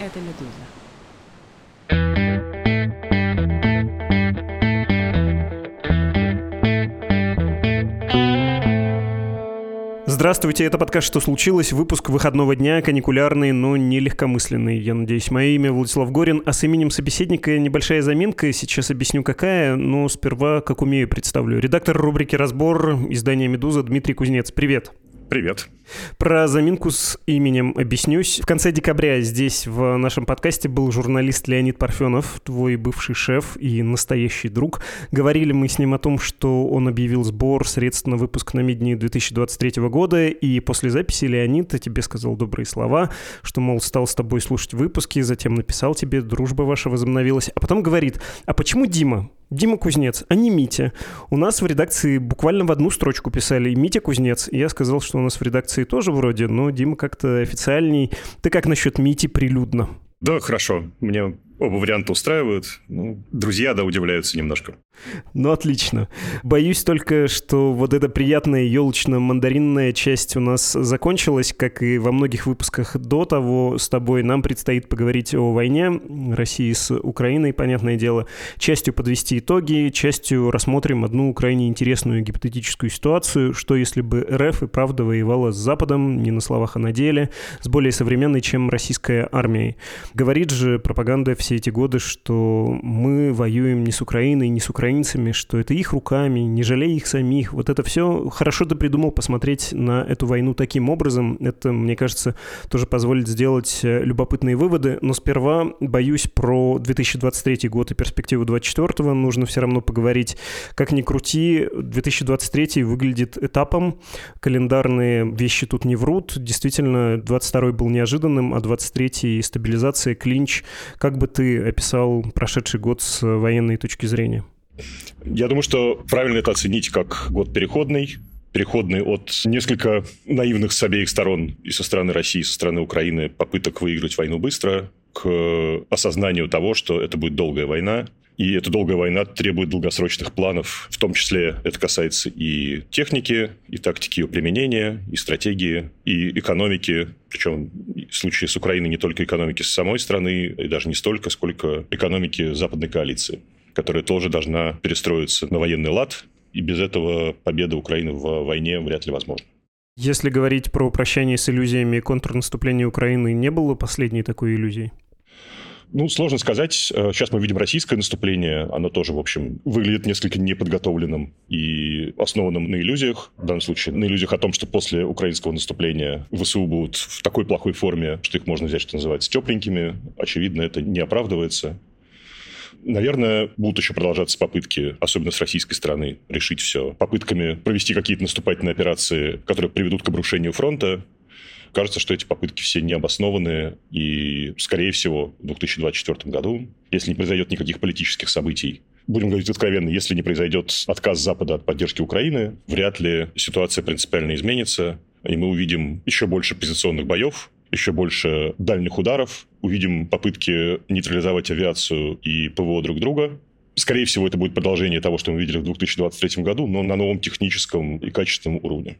Это «Медуза». Здравствуйте, это подкаст «Что случилось?» Выпуск выходного дня, каникулярный, но не легкомысленный, я надеюсь. Мое имя Владислав Горин, а с именем собеседника небольшая заминка, сейчас объясню какая, но сперва, как умею, представлю. Редактор рубрики «Разбор» издания «Медуза» Дмитрий Кузнец. Привет. Привет. Про заминку с именем объяснюсь. В конце декабря здесь, в нашем подкасте, был журналист Леонид Парфенов, твой бывший шеф и настоящий друг. Говорили мы с ним о том, что он объявил сбор средств на выпуск на Мидни 2023 года, и после записи Леонид тебе сказал добрые слова, что, мол, стал с тобой слушать выпуски, затем написал тебе, дружба ваша возобновилась, а потом говорит, а почему Дима? Дима Кузнец, а не Митя. У нас в редакции буквально в одну строчку писали «Митя Кузнец». Я сказал, что у нас в редакции тоже вроде, но Дима как-то официальней. Ты как насчет Мити прилюдно? Да, хорошо. Мне оба варианта устраивают. Ну, друзья, да, удивляются немножко. Ну, отлично. Боюсь только, что вот эта приятная елочно-мандаринная часть у нас закончилась, как и во многих выпусках до того с тобой. Нам предстоит поговорить о войне России с Украиной, понятное дело. Частью подвести итоги, частью рассмотрим одну крайне интересную гипотетическую ситуацию, что если бы РФ и правда воевала с Западом, не на словах, а на деле, с более современной, чем российская армией. Говорит же пропаганда все эти годы, что мы воюем не с Украиной, не с украинцами, что это их руками, не жалея их самих. Вот это все хорошо ты придумал посмотреть на эту войну таким образом. Это, мне кажется, тоже позволит сделать э, любопытные выводы. Но сперва, боюсь, про 2023 год и перспективу 2024 нужно все равно поговорить. Как ни крути, 2023 выглядит этапом. Календарные вещи тут не врут. Действительно, 22 был неожиданным, а 23 стабилизация, клинч. Как бы ты описал прошедший год с военной точки зрения? Я думаю, что правильно это оценить как год переходный, переходный от несколько наивных с обеих сторон, и со стороны России, и со стороны Украины, попыток выиграть войну быстро, к осознанию того, что это будет долгая война, и эта долгая война требует долгосрочных планов, в том числе это касается и техники, и тактики ее применения, и стратегии, и экономики, причем в случае с Украиной не только экономики самой страны, и даже не столько, сколько экономики западной коалиции которая тоже должна перестроиться на военный лад, и без этого победа Украины в войне вряд ли возможна. Если говорить про прощание с иллюзиями контрнаступления Украины, не было последней такой иллюзии? Ну, сложно сказать. Сейчас мы видим российское наступление. Оно тоже, в общем, выглядит несколько неподготовленным и основанным на иллюзиях. В данном случае на иллюзиях о том, что после украинского наступления ВСУ будут в такой плохой форме, что их можно взять, что называется, тепленькими. Очевидно, это не оправдывается. Наверное, будут еще продолжаться попытки, особенно с российской стороны, решить все. Попытками провести какие-то наступательные операции, которые приведут к обрушению фронта. Кажется, что эти попытки все необоснованные, и, скорее всего, в 2024 году, если не произойдет никаких политических событий, будем говорить откровенно, если не произойдет отказ Запада от поддержки Украины, вряд ли ситуация принципиально изменится, и мы увидим еще больше позиционных боев, еще больше дальних ударов, увидим попытки нейтрализовать авиацию и ПВО друг друга. Скорее всего, это будет продолжение того, что мы видели в 2023 году, но на новом техническом и качественном уровне.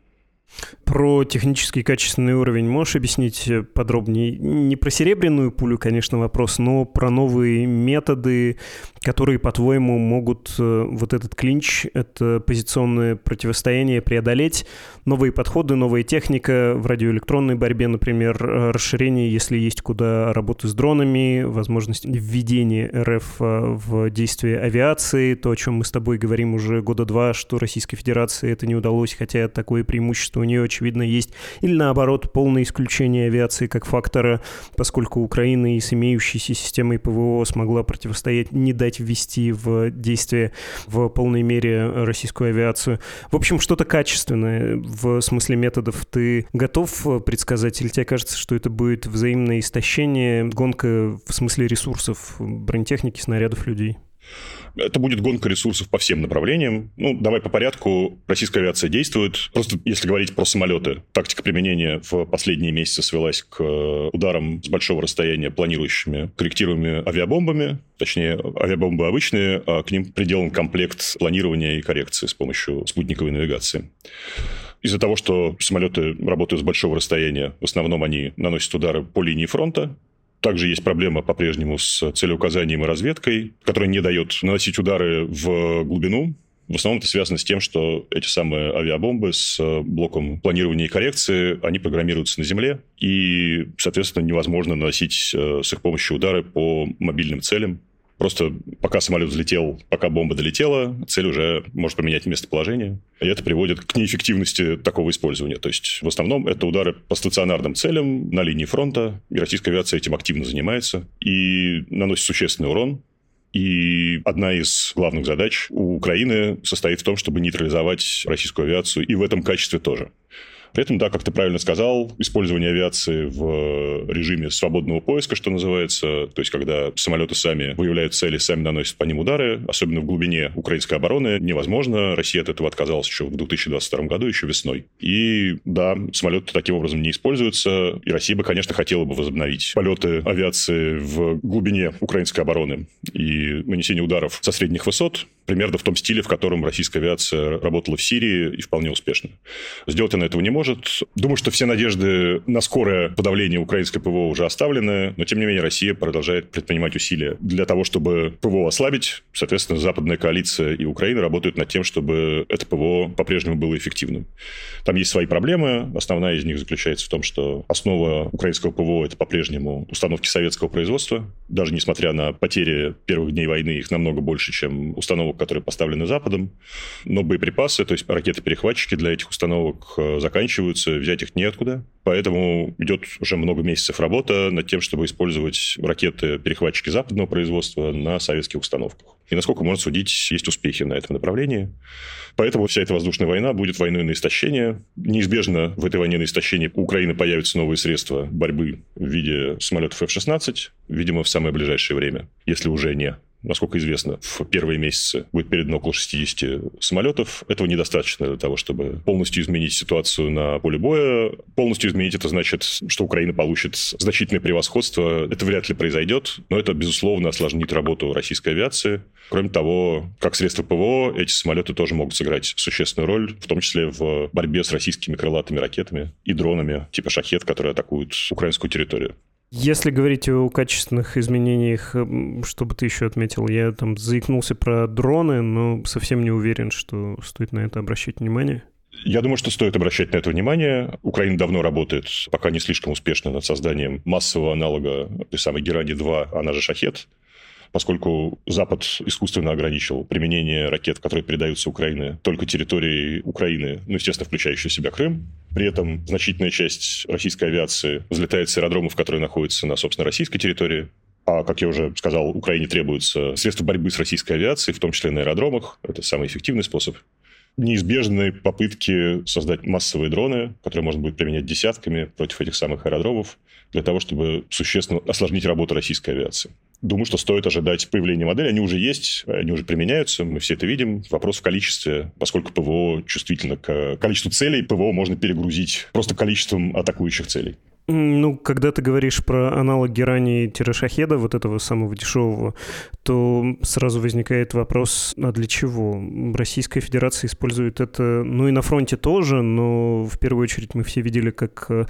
Про технический качественный уровень можешь объяснить подробнее? Не про серебряную пулю, конечно, вопрос, но про новые методы, которые, по-твоему, могут э, вот этот клинч, это позиционное противостояние преодолеть. Новые подходы, новая техника в радиоэлектронной борьбе, например, э, расширение, если есть куда работы с дронами, возможность введения РФ э, в действие авиации, то, о чем мы с тобой говорим уже года два, что Российской Федерации это не удалось, хотя такое преимущество у нее, очевидно, есть. Или наоборот, полное исключение авиации как фактора, поскольку Украина и с имеющейся системой ПВО смогла противостоять, не дать ввести в действие в полной мере российскую авиацию. В общем, что-то качественное в смысле методов. Ты готов предсказать, или тебе кажется, что это будет взаимное истощение, гонка в смысле ресурсов, бронетехники, снарядов, людей? Это будет гонка ресурсов по всем направлениям. Ну, давай по порядку. Российская авиация действует. Просто если говорить про самолеты, тактика применения в последние месяцы свелась к э, ударам с большого расстояния планирующими корректируемыми авиабомбами. Точнее, авиабомбы обычные, а к ним приделан комплект планирования и коррекции с помощью спутниковой навигации. Из-за того, что самолеты работают с большого расстояния, в основном они наносят удары по линии фронта, Также есть проблема по-прежнему с целеуказанием и разведкой, которая не дает наносить удары в глубину, в основном это связано с тем, что эти самые авиабомбы с э, блоком планирования и коррекции, они программируются на Земле, и, соответственно, невозможно наносить э, с их помощью удары по мобильным целям. Просто пока самолет взлетел, пока бомба долетела, цель уже может поменять местоположение. И это приводит к неэффективности такого использования. То есть, в основном, это удары по стационарным целям на линии фронта. И российская авиация этим активно занимается и наносит существенный урон. И одна из главных задач у Украины состоит в том, чтобы нейтрализовать российскую авиацию и в этом качестве тоже. При этом, да, как ты правильно сказал, использование авиации в режиме свободного поиска, что называется, то есть когда самолеты сами выявляют цели, сами наносят по ним удары, особенно в глубине украинской обороны, невозможно. Россия от этого отказалась еще в 2022 году, еще весной. И да, самолеты таким образом не используются, и Россия бы, конечно, хотела бы возобновить полеты авиации в глубине украинской обороны и нанесение ударов со средних высот, примерно в том стиле, в котором российская авиация работала в Сирии и вполне успешно. Сделать она этого не может. Думаю, что все надежды на скорое подавление украинской ПВО уже оставлены, но тем не менее Россия продолжает предпринимать усилия для того, чтобы ПВО ослабить. Соответственно, западная коалиция и Украина работают над тем, чтобы это ПВО по-прежнему было эффективным. Там есть свои проблемы. Основная из них заключается в том, что основа украинского ПВО – это по-прежнему установки советского производства. Даже несмотря на потери первых дней войны, их намного больше, чем установок которые поставлены Западом, но боеприпасы, то есть ракеты-перехватчики для этих установок э, заканчиваются, взять их неоткуда. Поэтому идет уже много месяцев работа над тем, чтобы использовать ракеты-перехватчики западного производства на советских установках. И насколько можно судить, есть успехи на этом направлении. Поэтому вся эта воздушная война будет войной на истощение. Неизбежно в этой войне на истощение у Украины появятся новые средства борьбы в виде самолетов F-16, видимо, в самое ближайшее время, если уже не насколько известно, в первые месяцы будет передано около 60 самолетов. Этого недостаточно для того, чтобы полностью изменить ситуацию на поле боя. Полностью изменить это значит, что Украина получит значительное превосходство. Это вряд ли произойдет, но это, безусловно, осложнит работу российской авиации. Кроме того, как средство ПВО, эти самолеты тоже могут сыграть существенную роль, в том числе в борьбе с российскими крылатыми ракетами и дронами типа «Шахет», которые атакуют украинскую территорию. Если говорить о качественных изменениях, эм, что бы ты еще отметил? Я там заикнулся про дроны, но совсем не уверен, что стоит на это обращать внимание. Я думаю, что стоит обращать на это внимание. Украина давно работает, пока не слишком успешно, над созданием массового аналога той самой Герани-2, она же «Шахет», поскольку Запад искусственно ограничил применение ракет, которые передаются Украине, только территории Украины, ну, естественно, включающей в себя Крым. При этом значительная часть российской авиации взлетает с аэродромов, которые находятся на, собственно, российской территории. А, как я уже сказал, Украине требуются средства борьбы с российской авиацией, в том числе на аэродромах. Это самый эффективный способ неизбежны попытки создать массовые дроны, которые можно будет применять десятками против этих самых аэродромов, для того, чтобы существенно осложнить работу российской авиации. Думаю, что стоит ожидать появления модели. Они уже есть, они уже применяются, мы все это видим. Вопрос в количестве, поскольку ПВО чувствительно к количеству целей, ПВО можно перегрузить просто количеством атакующих целей. Ну, когда ты говоришь про аналог Герани-Шахеда, вот этого самого дешевого, то сразу возникает вопрос, а для чего? Российская Федерация использует это, ну и на фронте тоже, но в первую очередь мы все видели как э,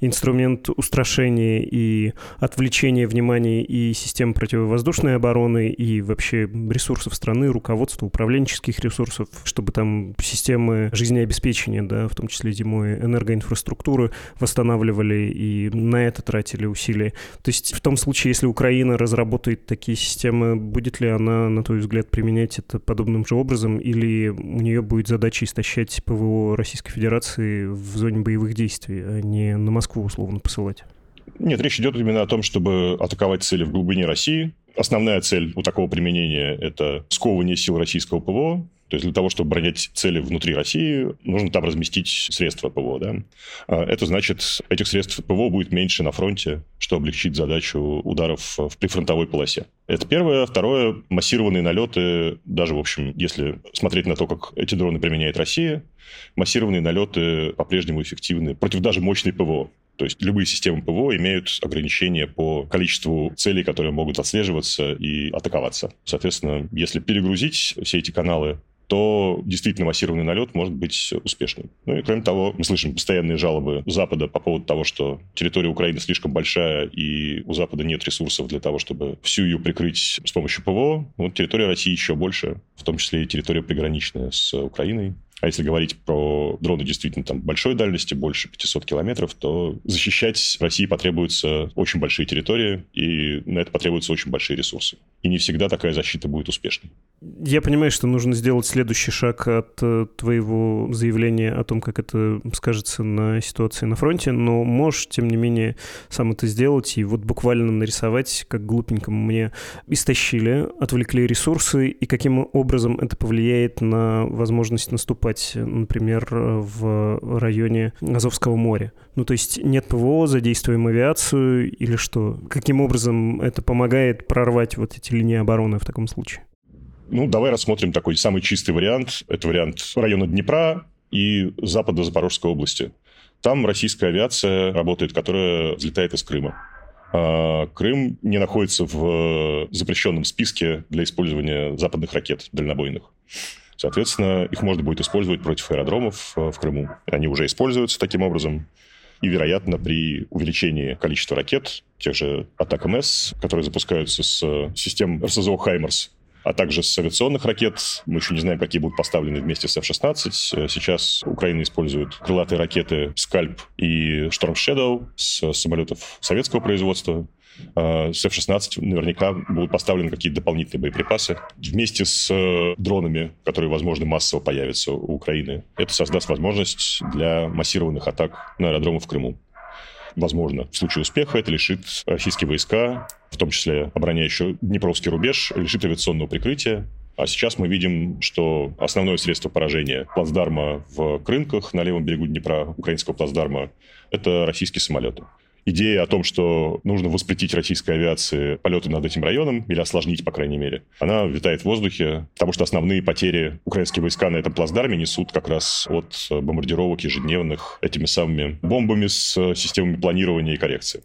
инструмент устрашения и отвлечения внимания и систем противовоздушной обороны, и вообще ресурсов страны, руководства, управленческих ресурсов, чтобы там системы жизнеобеспечения, да, в том числе зимой энергоинфраструктуры восстанавливали и на это тратили усилия. То есть в том случае, если Украина разработает такие системы, будет ли она, на твой взгляд, применять это подобным же образом, или у нее будет задача истощать ПВО Российской Федерации в зоне боевых действий, а не на Москву условно посылать? Нет, речь идет именно о том, чтобы атаковать цели в глубине России. Основная цель у такого применения – это сковывание сил российского ПВО, то есть для того, чтобы оборонять цели внутри России, нужно там разместить средства ПВО. Да? А это значит, этих средств ПВО будет меньше на фронте, что облегчит задачу ударов в прифронтовой полосе. Это первое. Второе, массированные налеты, даже, в общем, если смотреть на то, как эти дроны применяет Россия, массированные налеты по-прежнему эффективны против даже мощной ПВО. То есть любые системы ПВО имеют ограничения по количеству целей, которые могут отслеживаться и атаковаться. Соответственно, если перегрузить все эти каналы то действительно массированный налет может быть успешным. Ну и кроме того, мы слышим постоянные жалобы Запада по поводу того, что территория Украины слишком большая, и у Запада нет ресурсов для того, чтобы всю ее прикрыть с помощью ПВО. Вот территория России еще больше, в том числе и территория приграничная с Украиной. А если говорить про дроны действительно там большой дальности, больше 500 километров, то защищать России потребуются очень большие территории, и на это потребуются очень большие ресурсы. И не всегда такая защита будет успешной. Я понимаю, что нужно сделать следующий шаг от э, твоего заявления о том, как это скажется на ситуации на фронте, но можешь, тем не менее, сам это сделать и вот буквально нарисовать, как глупенькому мне истощили, отвлекли ресурсы, и каким образом это повлияет на возможность наступать, например, в районе Азовского моря. Ну, то есть нет ПВО, задействуем авиацию или что? Каким образом это помогает прорвать вот эти линии обороны в таком случае? Ну, давай рассмотрим такой самый чистый вариант. Это вариант района Днепра и запада Запорожской области. Там российская авиация работает, которая взлетает из Крыма. А Крым не находится в запрещенном списке для использования западных ракет дальнобойных. Соответственно, их можно будет использовать против аэродромов э, в Крыму. Они уже используются таким образом. И, вероятно, при увеличении количества ракет, тех же атак МС, которые запускаются с систем РСЗО «Хаймерс», а также с авиационных ракет. Мы еще не знаем, какие будут поставлены вместе с F-16. Сейчас Украина использует крылатые ракеты «Скальп» и «Шторм Shadow с самолетов советского производства. А, с F-16 наверняка будут поставлены какие-то дополнительные боеприпасы. Вместе с э, дронами, которые, возможно, массово появятся у Украины, это создаст возможность для массированных атак на аэродромы в Крыму. Возможно, в случае успеха это лишит российские войска, в том числе обороняющие Днепровский рубеж, лишит авиационного прикрытия, а сейчас мы видим, что основное средство поражения плацдарма в Крынках на левом берегу Днепра, украинского плацдарма, это российские самолеты идея о том, что нужно воспретить российской авиации полеты над этим районом, или осложнить, по крайней мере, она витает в воздухе, потому что основные потери украинские войска на этом плацдарме несут как раз от бомбардировок ежедневных этими самыми бомбами с системами планирования и коррекции.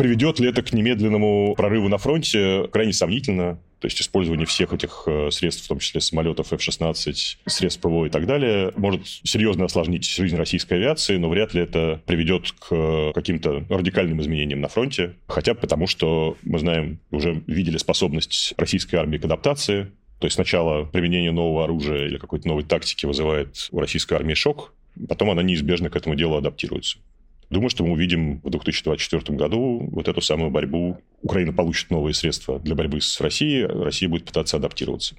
Приведет ли это к немедленному прорыву на фронте? Крайне сомнительно. То есть использование всех этих э, средств, в том числе самолетов F-16, средств ПВО и так далее, может серьезно осложнить жизнь российской авиации, но вряд ли это приведет к каким-то радикальным изменениям на фронте. Хотя бы потому, что мы знаем, уже видели способность российской армии к адаптации. То есть сначала применение нового оружия или какой-то новой тактики вызывает у российской армии шок, потом она неизбежно к этому делу адаптируется. Думаю, что мы увидим в 2024 году вот эту самую борьбу. Украина получит новые средства для борьбы с Россией, Россия будет пытаться адаптироваться.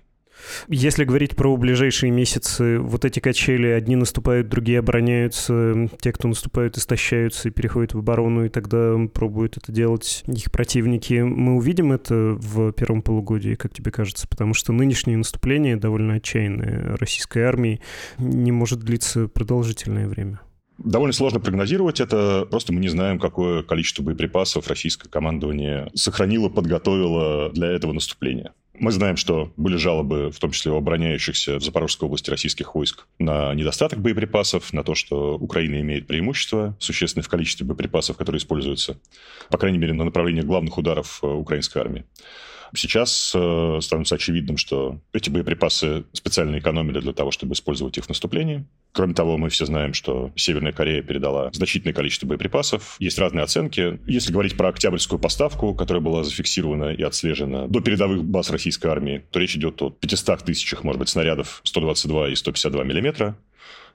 Если говорить про ближайшие месяцы, вот эти качели, одни наступают, другие обороняются, те, кто наступают, истощаются и переходят в оборону, и тогда пробуют это делать их противники. Мы увидим это в первом полугодии, как тебе кажется? Потому что нынешнее наступление, довольно отчаянное российской армии, не может длиться продолжительное время. Довольно сложно прогнозировать это, просто мы не знаем, какое количество боеприпасов российское командование сохранило, подготовило для этого наступления. Мы знаем, что были жалобы, в том числе у обороняющихся в Запорожской области российских войск, на недостаток боеприпасов, на то, что Украина имеет преимущество существенное в количестве боеприпасов, которые используются, по крайней мере, на направлении главных ударов э, украинской армии. Сейчас э, становится очевидным, что эти боеприпасы специально экономили для того, чтобы использовать их в наступлении. Кроме того, мы все знаем, что Северная Корея передала значительное количество боеприпасов. Есть разные оценки. Если говорить про октябрьскую поставку, которая была зафиксирована и отслежена до передовых баз российской армии, то речь идет о 500 тысячах, может быть, снарядов 122 и 152 миллиметра.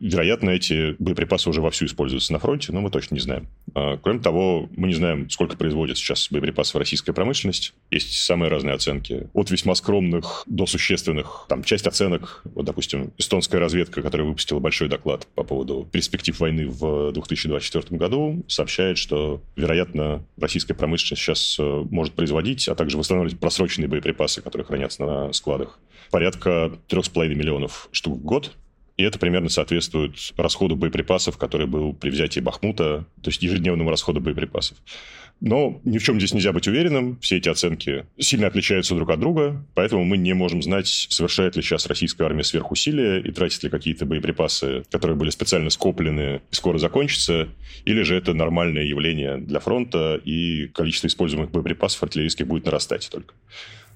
Вероятно, эти боеприпасы уже вовсю используются на фронте, но мы точно не знаем. А, кроме того, мы не знаем, сколько производит сейчас боеприпасов российская промышленность. Есть самые разные оценки. От весьма скромных до существенных. Там часть оценок, вот, допустим, эстонская разведка, которая выпустила большой доклад по поводу перспектив войны в 2024 году, сообщает, что, вероятно, российская промышленность сейчас э, может производить, а также восстанавливать просроченные боеприпасы, которые хранятся на складах, порядка 3,5 миллионов штук в год. И это примерно соответствует расходу боеприпасов, который был при взятии Бахмута, то есть ежедневному расходу боеприпасов. Но ни в чем здесь нельзя быть уверенным. Все эти оценки сильно отличаются друг от друга, поэтому мы не можем знать, совершает ли сейчас российская армия сверхусилия и тратит ли какие-то боеприпасы, которые были специально скоплены и скоро закончатся, или же это нормальное явление для фронта, и количество используемых боеприпасов артиллерийских будет нарастать только.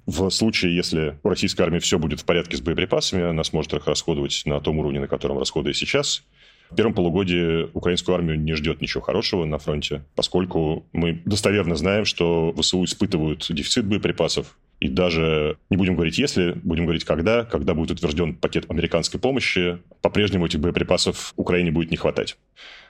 В случае, если у российской армии все будет в порядке с боеприпасами, она сможет их расходовать на том уровне, на котором расходует сейчас. В первом полугодии украинскую армию не ждет ничего хорошего на фронте, поскольку мы достоверно знаем, что ВСУ испытывают дефицит боеприпасов, и даже, не будем говорить если, будем говорить когда, когда будет утвержден пакет американской помощи, по-прежнему этих боеприпасов Украине будет не хватать.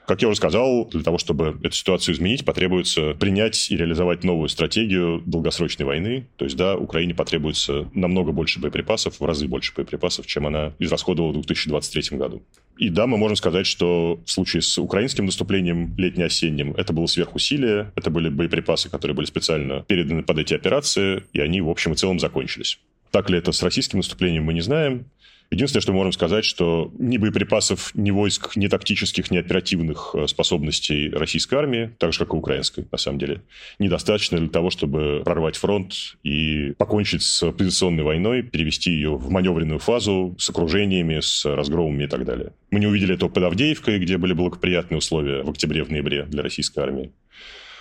Как я уже сказал, для того, чтобы эту ситуацию изменить, потребуется принять и реализовать новую стратегию долгосрочной войны. То есть, да, Украине потребуется намного больше боеприпасов, в разы больше боеприпасов, чем она израсходовала в 2023 году. И да, мы можем сказать, что в случае с украинским наступлением летне-осенним это было сверхусилие, это были боеприпасы, которые были специально переданы под эти операции, и они в общем и целом закончились. Так ли это с российским наступлением, мы не знаем. Единственное, что мы можем сказать, что ни боеприпасов, ни войск, ни тактических, ни оперативных э, способностей российской армии, так же, как и украинской, на самом деле, недостаточно для того, чтобы прорвать фронт и покончить с позиционной войной, перевести ее в маневренную фазу с окружениями, с разгромами и так далее. Мы не увидели этого под Авдеевкой, где были благоприятные условия в октябре, в ноябре для российской армии.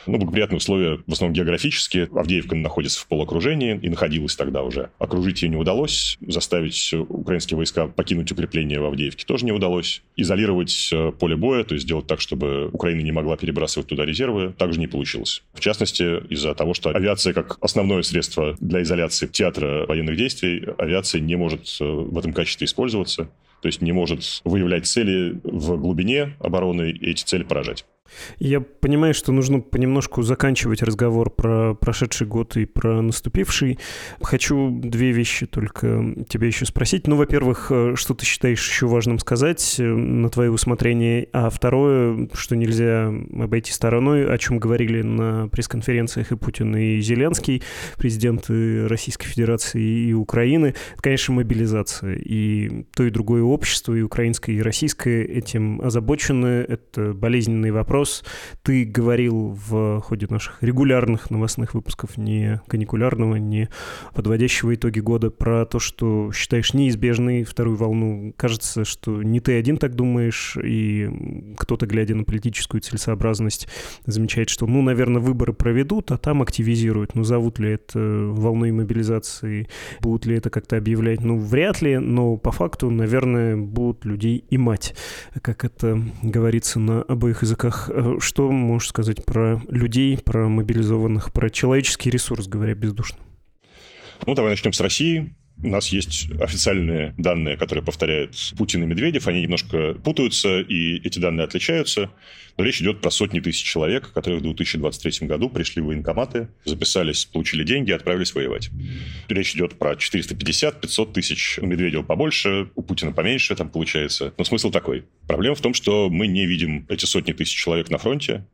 Ну, благоприятные условия, в основном географические. Авдеевка находится в полуокружении и находилась тогда уже. Окружить ее не удалось. Заставить украинские войска покинуть укрепление в Авдеевке тоже не удалось. Изолировать э, поле боя, то есть сделать так, чтобы Украина не могла перебрасывать туда резервы, также не получилось. В частности, из-за того, что авиация как основное средство для изоляции театра военных действий, авиация не может э, в этом качестве использоваться то есть не может выявлять цели в глубине обороны и эти цели поражать. Я понимаю, что нужно понемножку заканчивать разговор про прошедший год и про наступивший. Хочу две вещи только тебя еще спросить. Ну, во-первых, э, что ты считаешь еще важным сказать э, на твое усмотрение, а второе, что нельзя обойти стороной, о чем говорили на пресс-конференциях и Путин, и Зеленский, президенты Российской Федерации и Украины, это, конечно, мобилизация. И то, и другое общество, и украинское, и российское этим озабочены. Это болезненный вопрос вопрос. Ты говорил в ходе наших регулярных новостных выпусков, не каникулярного, не подводящего итоги года, про то, что считаешь неизбежной вторую волну. Кажется, что не ты один так думаешь, и кто-то, глядя на политическую целесообразность, замечает, что, ну, наверное, выборы проведут, а там активизируют. Ну, зовут ли это волной мобилизации, будут ли это как-то объявлять? Ну, вряд ли, но по факту, наверное, будут людей и мать, как это говорится на обоих языках Э, что можешь сказать про людей, про мобилизованных, про человеческий ресурс, говоря бездушно? Ну, давай начнем с России. У нас есть официальные данные, которые повторяют Путин и Медведев. Они немножко путаются, и эти данные отличаются. Но речь идет про сотни тысяч человек, которые в 2023 году пришли в военкоматы, записались, получили деньги и отправились воевать. Речь идет про 450-500 тысяч. У Медведева побольше, у Путина поменьше там получается. Но смысл такой. Проблема в том, что мы не видим эти сотни тысяч человек на фронте,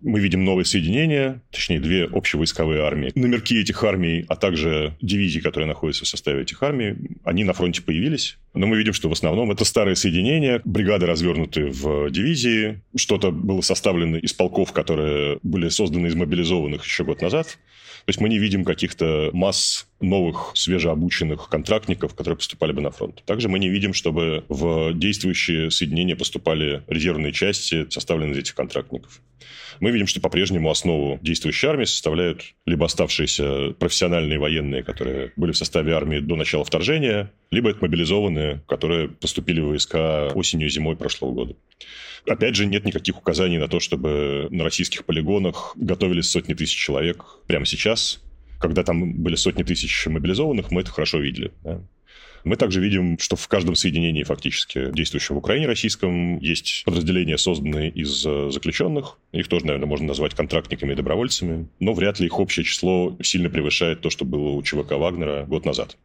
мы видим новые соединения, точнее, две общевойсковые армии. Номерки этих армий, а также дивизии, которые находятся в составе этих армий, они на фронте появились. Но мы видим, что в основном это старые соединения, бригады развернуты в дивизии, что-то было составлено из полков, которые были созданы из мобилизованных еще год назад. То есть мы не видим каких-то масс новых свежеобученных контрактников, которые поступали бы на фронт. Также мы не видим, чтобы в действующие соединения поступали резервные части, составленные из этих контрактников. Мы видим, что по-прежнему основу действующей армии составляют либо оставшиеся профессиональные военные, которые были в составе армии до начала вторжения, либо это мобилизованные, которые поступили в войска осенью и зимой прошлого года. Опять же, нет никаких указаний на то, чтобы на российских полигонах готовились сотни тысяч человек прямо сейчас. Когда там были сотни тысяч мобилизованных, мы это хорошо видели. Да? Мы также видим, что в каждом соединении фактически действующем в Украине российском есть подразделения, созданные из э, заключенных. Их тоже, наверное, можно назвать контрактниками и добровольцами. Но вряд ли их общее число сильно превышает то, что было у ЧВК Вагнера год назад.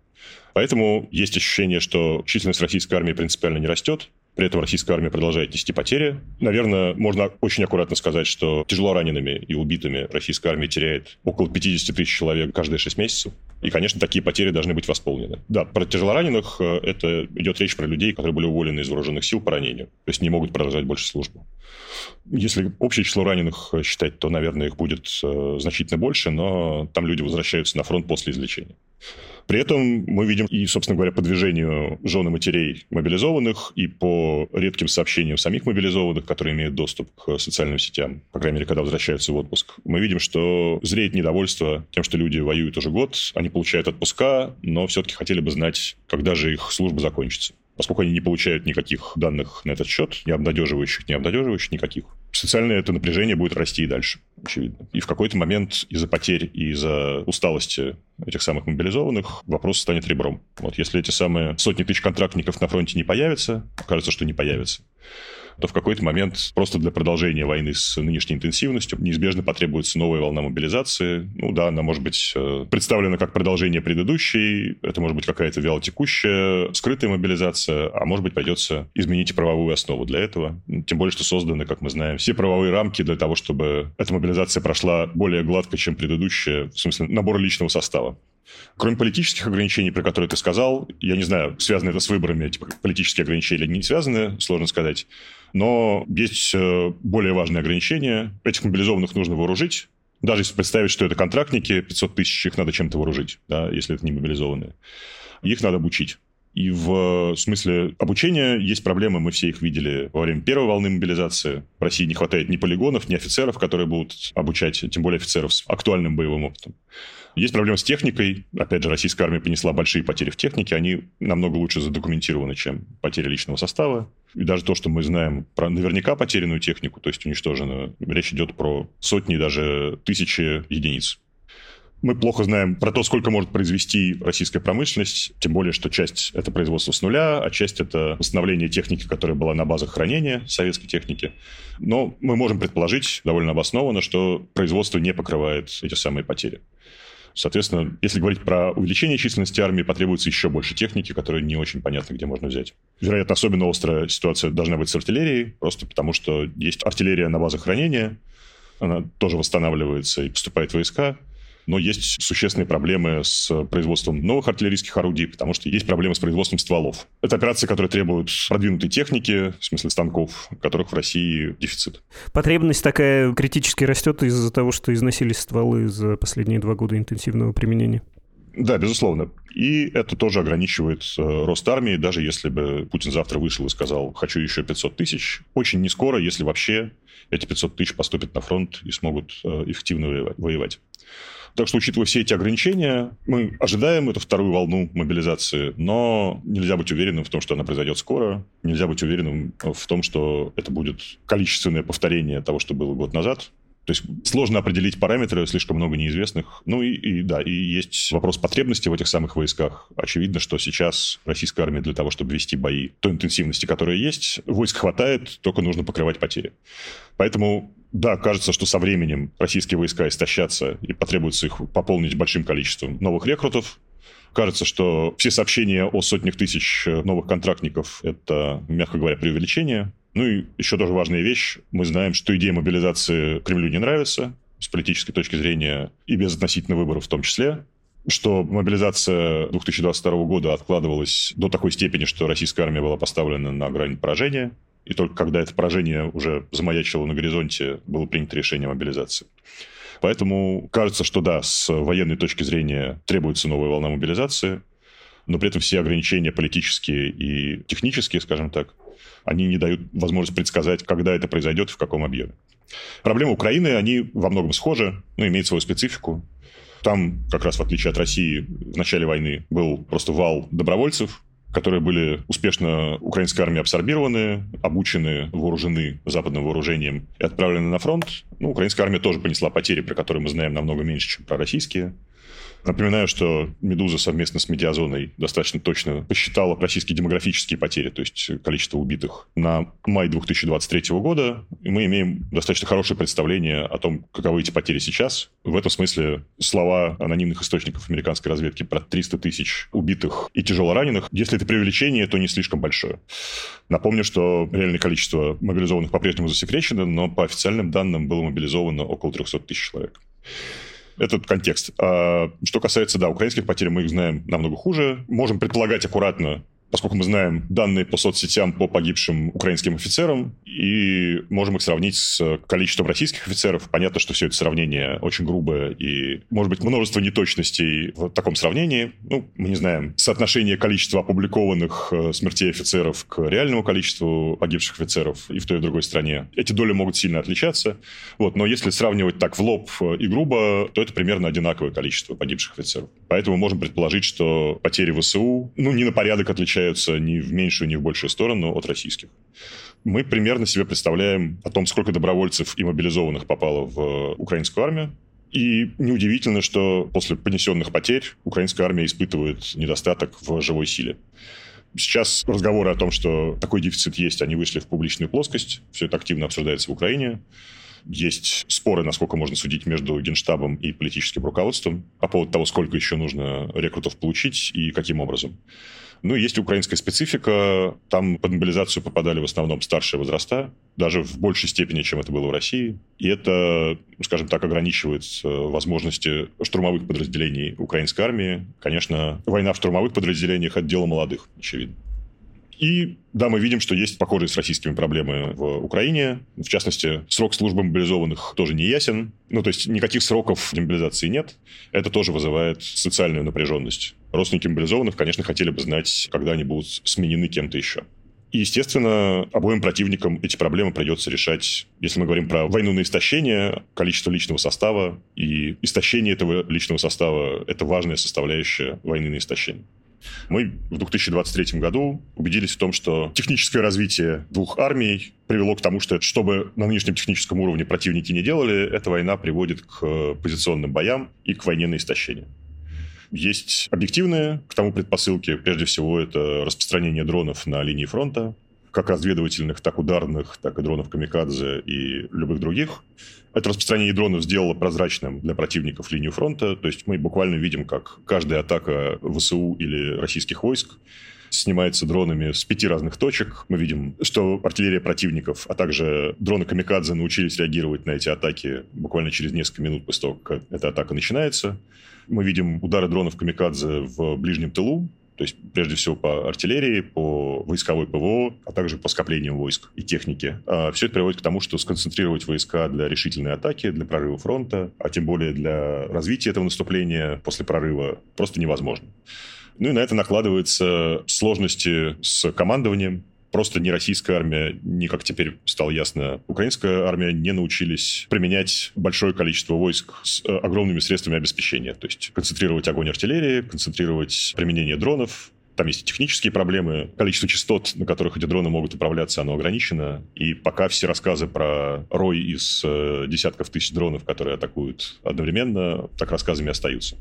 Поэтому есть ощущение, что численность российской армии принципиально не растет. При этом российская армия продолжает нести потери. Наверное, можно очень аккуратно сказать, что тяжело ранеными и убитыми российская армия теряет около 50 тысяч человек каждые 6 месяцев. И, конечно, такие потери должны быть восполнены. Да, про тяжелораненых э, это идет речь про людей, которые были уволены из вооруженных сил по ранению. То есть не могут продолжать больше службу. Если общее число раненых э, считать, то, наверное, их будет э, значительно больше, но там люди возвращаются на фронт после излечения. При этом мы видим и, собственно говоря, по движению жен и матерей мобилизованных, и по редким сообщениям самих мобилизованных, которые имеют доступ к социальным сетям, по крайней мере, когда возвращаются в отпуск, мы видим, что зреет недовольство тем, что люди воюют уже год, они получают отпуска, но все-таки хотели бы знать, когда же их служба закончится поскольку они не получают никаких данных на этот счет, не обнадеживающих, не обнадеживающих, никаких. Социальное это напряжение будет расти и дальше, очевидно. И в какой-то момент из-за потерь и из-за усталости этих самых мобилизованных вопрос станет ребром. Вот если эти самые сотни тысяч контрактников на фронте не появятся, кажется, что не появятся, то в какой-то момент просто для продолжения войны с нынешней интенсивностью неизбежно потребуется новая волна мобилизации. Ну да, она может быть э, представлена как продолжение предыдущей, это может быть какая-то вялотекущая, скрытая мобилизация, а может быть придется изменить правовую основу для этого. Тем более, что созданы, как мы знаем, все правовые рамки для того, чтобы эта мобилизация прошла более гладко, чем предыдущая, в смысле набор личного состава. Кроме политических ограничений, про которые ты сказал, я не знаю, связано это с выборами, типа политические ограничения или не связаны, сложно сказать. Но есть э, более важные ограничения. Этих мобилизованных нужно вооружить. Даже если представить, что это контрактники, 500 тысяч их надо чем-то вооружить, да, если это не мобилизованные. Их надо обучить. И в смысле обучения есть проблемы, мы все их видели во время первой волны мобилизации. В России не хватает ни полигонов, ни офицеров, которые будут обучать, тем более офицеров с актуальным боевым опытом. Есть проблема с техникой. Опять же, российская армия понесла большие потери в технике. Они намного лучше задокументированы, чем потери личного состава. И даже то, что мы знаем про наверняка потерянную технику, то есть уничтоженную, речь идет про сотни, даже тысячи единиц. Мы плохо знаем про то, сколько может произвести российская промышленность, тем более, что часть — это производство с нуля, а часть — это восстановление техники, которая была на базах хранения советской техники. Но мы можем предположить довольно обоснованно, что производство не покрывает эти самые потери. Соответственно, если говорить про увеличение численности армии, потребуется еще больше техники, которую не очень понятно, где можно взять. Вероятно, особенно острая ситуация должна быть с артиллерией, просто потому что есть артиллерия на базах хранения, она тоже восстанавливается и поступает в войска, но есть существенные проблемы с производством новых артиллерийских орудий, потому что есть проблемы с производством стволов. Это операции, которые требуют продвинутой техники, в смысле станков, которых в России дефицит. Потребность такая критически растет из-за того, что износились стволы за последние два года интенсивного применения. Да, безусловно. И это тоже ограничивает э, рост армии, даже если бы Путин завтра вышел и сказал, хочу еще 500 тысяч. Очень не скоро, если вообще эти 500 тысяч поступят на фронт и смогут э, эффективно воевать. Так что, учитывая все эти ограничения, мы ожидаем эту вторую волну мобилизации, но нельзя быть уверенным в том, что она произойдет скоро. Нельзя быть уверенным в том, что это будет количественное повторение того, что было год назад. То есть сложно определить параметры, слишком много неизвестных. Ну и, и да, и есть вопрос потребности в этих самых войсках. Очевидно, что сейчас российская армия для того, чтобы вести бои той интенсивности, которая есть, войск хватает, только нужно покрывать потери. Поэтому да, кажется, что со временем российские войска истощатся и потребуется их пополнить большим количеством новых рекрутов. Кажется, что все сообщения о сотнях тысяч новых контрактников – это, мягко говоря, преувеличение. Ну и еще тоже важная вещь. Мы знаем, что идея мобилизации Кремлю не нравится с политической точки зрения и без относительно выборов в том числе что мобилизация 2022 года откладывалась до такой степени, что российская армия была поставлена на грань поражения. И только когда это поражение уже замаячило на горизонте, было принято решение о мобилизации. Поэтому кажется, что да, с военной точки зрения требуется новая волна мобилизации, но при этом все ограничения политические и технические, скажем так, они не дают возможность предсказать, когда это произойдет и в каком объеме. Проблемы Украины, они во многом схожи, но имеют свою специфику. Там, как раз в отличие от России, в начале войны был просто вал добровольцев, которые были успешно украинской армией абсорбированы, обучены, вооружены западным вооружением и отправлены на фронт. Ну, украинская армия тоже понесла потери, про которые мы знаем намного меньше, чем про российские. Напоминаю, что «Медуза» совместно с «Медиазоной» достаточно точно посчитала российские демографические потери, то есть количество убитых на май 2023 года. И мы имеем достаточно хорошее представление о том, каковы эти потери сейчас. В этом смысле слова анонимных источников американской разведки про 300 тысяч убитых и тяжело раненых, если это преувеличение, то не слишком большое. Напомню, что реальное количество мобилизованных по-прежнему засекречено, но по официальным данным было мобилизовано около 300 тысяч человек этот контекст. А что касается, да, украинских потерь, мы их знаем намного хуже. Можем предполагать аккуратно, поскольку мы знаем данные по соцсетям по погибшим украинским офицерам и можем их сравнить с количеством российских офицеров. Понятно, что все это сравнение очень грубое и, может быть, множество неточностей в таком сравнении. Ну, мы не знаем соотношение количества опубликованных э, смертей офицеров к реальному количеству погибших офицеров и в той и в другой стране. Эти доли могут сильно отличаться. Вот, но если сравнивать так в лоб э, и грубо, то это примерно одинаковое количество погибших офицеров. Поэтому можем предположить, что потери ВСУ, ну, не на порядок отличаются отличаются ни в меньшую, ни в большую сторону от российских. Мы примерно себе представляем о том, сколько добровольцев и мобилизованных попало в украинскую армию. И неудивительно, что после понесенных потерь украинская армия испытывает недостаток в живой силе. Сейчас разговоры о том, что такой дефицит есть, они вышли в публичную плоскость. Все это активно обсуждается в Украине. Есть споры, насколько можно судить между Генштабом и политическим руководством по поводу того, сколько еще нужно рекрутов получить и каким образом. Ну, есть украинская специфика. Там под мобилизацию попадали в основном старшие возраста, даже в большей степени, чем это было в России. И это, скажем так, ограничивает э, возможности штурмовых подразделений украинской армии. Конечно, война в штурмовых подразделениях – это дело молодых, очевидно. И да, мы видим, что есть похожие с российскими проблемы в Украине. В частности, срок службы мобилизованных тоже не ясен. Ну, то есть никаких сроков демобилизации нет. Это тоже вызывает социальную напряженность. Родственники мобилизованных, конечно, хотели бы знать, когда они будут сменены кем-то еще. И, естественно, обоим противникам эти проблемы придется решать. Если мы говорим про войну на истощение, количество личного состава и истощение этого личного состава – это важная составляющая войны на истощение. Мы в 2023 году убедились в том, что техническое развитие двух армий привело к тому, что чтобы на нынешнем техническом уровне противники не делали, эта война приводит к позиционным боям и к войне на истощение. Есть объективные к тому предпосылки. Прежде всего, это распространение дронов на линии фронта как разведывательных, так ударных, так и дронов Камикадзе и любых других. Это распространение дронов сделало прозрачным для противников линию фронта. То есть мы буквально видим, как каждая атака ВСУ или российских войск снимается дронами с пяти разных точек. Мы видим, что артиллерия противников, а также дроны Камикадзе научились реагировать на эти атаки буквально через несколько минут после того, как эта атака начинается. Мы видим удары дронов Камикадзе в ближнем тылу, то есть, прежде всего, по артиллерии, по войсковой ПВО, а также по скоплениям войск и техники. А все это приводит к тому, что сконцентрировать войска для решительной атаки, для прорыва фронта, а тем более для развития этого наступления после прорыва просто невозможно. Ну и на это накладываются сложности с командованием, просто ни российская армия, ни, как теперь стало ясно, украинская армия не научились применять большое количество войск с э, огромными средствами обеспечения. То есть концентрировать огонь артиллерии, концентрировать применение дронов, там есть технические проблемы. Количество частот, на которых эти дроны могут управляться, оно ограничено. И пока все рассказы про рой из э, десятков тысяч дронов, которые атакуют одновременно, так рассказами остаются.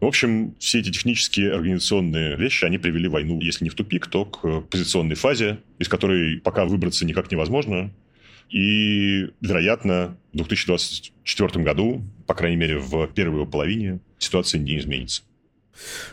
В общем, все эти технические организационные вещи, они привели войну, если не в тупик, то к позиционной фазе, из которой пока выбраться никак невозможно. И, вероятно, в 2024 году, по крайней мере, в первой половине, ситуация не изменится.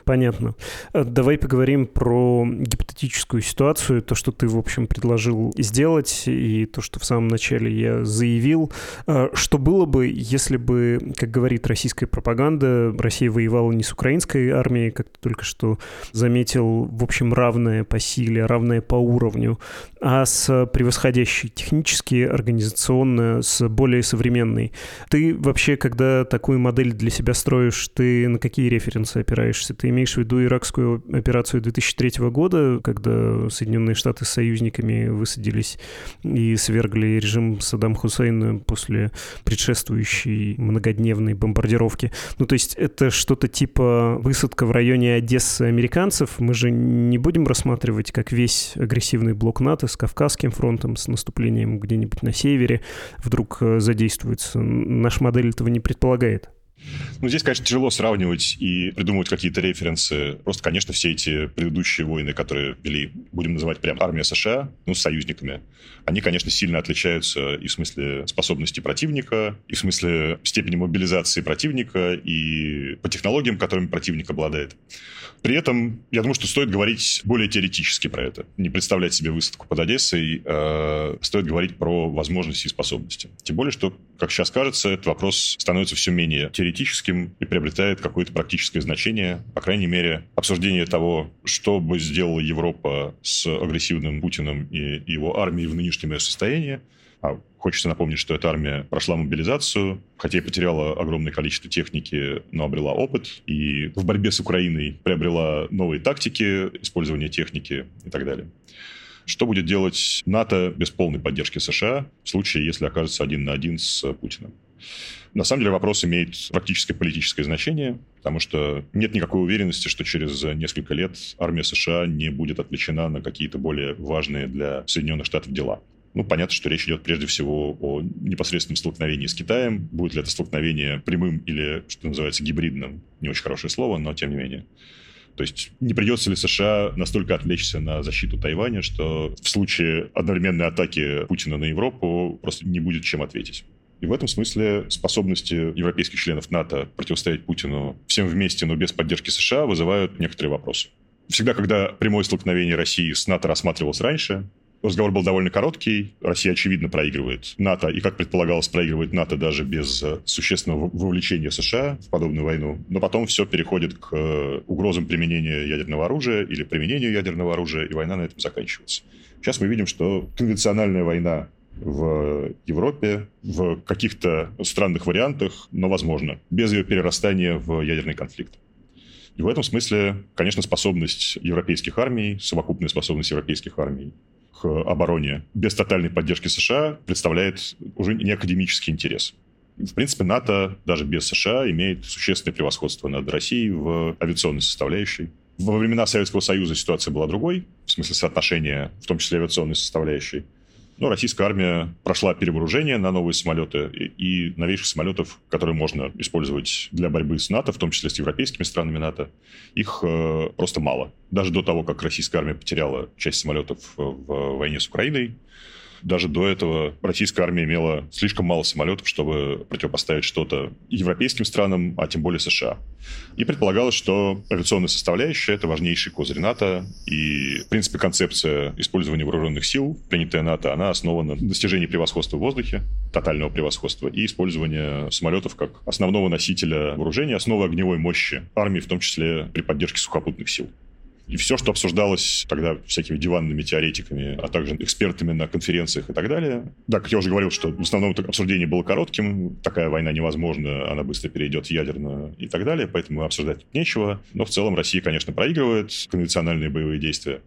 Понятно. Э, давай поговорим про гипотетическую ситуацию, то, что ты, в общем, предложил сделать, и то, что в самом начале я заявил. Э, что было бы, если бы, как говорит российская пропаганда, Россия воевала не с украинской армией, как ты только что заметил, в общем, равная по силе, равная по уровню, а с превосходящей технически, организационно, с более современной. Ты вообще, когда такую модель для себя строишь, ты на какие референсы опираешься? Опираешься? Ты имеешь в виду иракскую операцию 2003 года, когда Соединенные Штаты с союзниками высадились и свергли режим Саддам Хусейна после предшествующей многодневной бомбардировки? Ну, то есть это что-то типа высадка в районе Одессы американцев. Мы же не будем рассматривать как весь агрессивный блок НАТО с Кавказским фронтом, с наступлением где-нибудь на севере вдруг задействуется. Наша модель этого не предполагает. Ну, здесь, конечно, тяжело сравнивать и придумывать какие-то референсы. Просто, конечно, все эти предыдущие войны, которые вели, будем называть прям армия США, ну, с союзниками, они, конечно, сильно отличаются и в смысле способности противника, и в смысле степени мобилизации противника, и по технологиям, которыми противник обладает. При этом, я думаю, что стоит говорить более теоретически про это. Не представлять себе высадку под Одессой, а стоит говорить про возможности и способности. Тем более, что, как сейчас кажется, этот вопрос становится все менее теоретическим теоретическим и приобретает какое-то практическое значение. По крайней мере, обсуждение того, что бы сделала Европа с агрессивным Путиным и его армией в нынешнем ее состоянии, а хочется напомнить, что эта армия прошла мобилизацию, хотя и потеряла огромное количество техники, но обрела опыт. И в борьбе с Украиной приобрела новые тактики использования техники и так далее. Что будет делать НАТО без полной поддержки США в случае, если окажется один на один с Путиным? На самом деле вопрос имеет практическое политическое значение, потому что нет никакой уверенности, что через несколько лет армия США не будет отвлечена на какие-то более важные для Соединенных Штатов дела. Ну, понятно, что речь идет прежде всего о непосредственном столкновении с Китаем. Будет ли это столкновение прямым или, что называется, гибридным? Не очень хорошее слово, но тем не менее. То есть не придется ли США настолько отвлечься на защиту Тайваня, что в случае одновременной атаки Путина на Европу просто не будет чем ответить? И в этом смысле способности европейских членов НАТО противостоять Путину всем вместе, но без поддержки США, вызывают некоторые вопросы. Всегда, когда прямое столкновение России с НАТО рассматривалось раньше, Разговор был довольно короткий. Россия, очевидно, проигрывает НАТО, и, как предполагалось, проигрывает НАТО даже без существенного вовлечения США в подобную войну. Но потом все переходит к э, угрозам применения ядерного оружия или применению ядерного оружия, и война на этом заканчивается. Сейчас мы видим, что конвенциональная война в Европе в каких-то странных вариантах, но возможно, без ее перерастания в ядерный конфликт. И в этом смысле, конечно, способность европейских армий, совокупная способность европейских армий к обороне без тотальной поддержки США представляет уже не академический интерес. В принципе, НАТО даже без США имеет существенное превосходство над Россией в авиационной составляющей. Во времена Советского Союза ситуация была другой, в смысле соотношения, в том числе авиационной составляющей. Ну, российская армия прошла перевооружение на новые самолеты и, и новейших самолетов, которые можно использовать для борьбы с НАТО, в том числе с европейскими странами НАТО, их э, просто мало. Даже до того, как российская армия потеряла часть самолетов в войне с Украиной, даже до этого российская армия имела слишком мало самолетов, чтобы противопоставить что-то европейским странам, а тем более США. И предполагалось, что авиационная составляющая — это важнейший козырь НАТО, и, в принципе, концепция использования вооруженных сил, принятая НАТО, она основана на достижении превосходства в воздухе, тотального превосходства, и использования самолетов как основного носителя вооружения, основы огневой мощи армии, в том числе при поддержке сухопутных сил. И все, что обсуждалось тогда всякими диванными теоретиками, а также экспертами на конференциях и так далее. Да, как я уже говорил, что в основном это обсуждение было коротким, такая война невозможна, она быстро перейдет в ядерную и так далее, поэтому обсуждать нечего. Но в целом Россия, конечно, проигрывает конвенциональные боевые действия.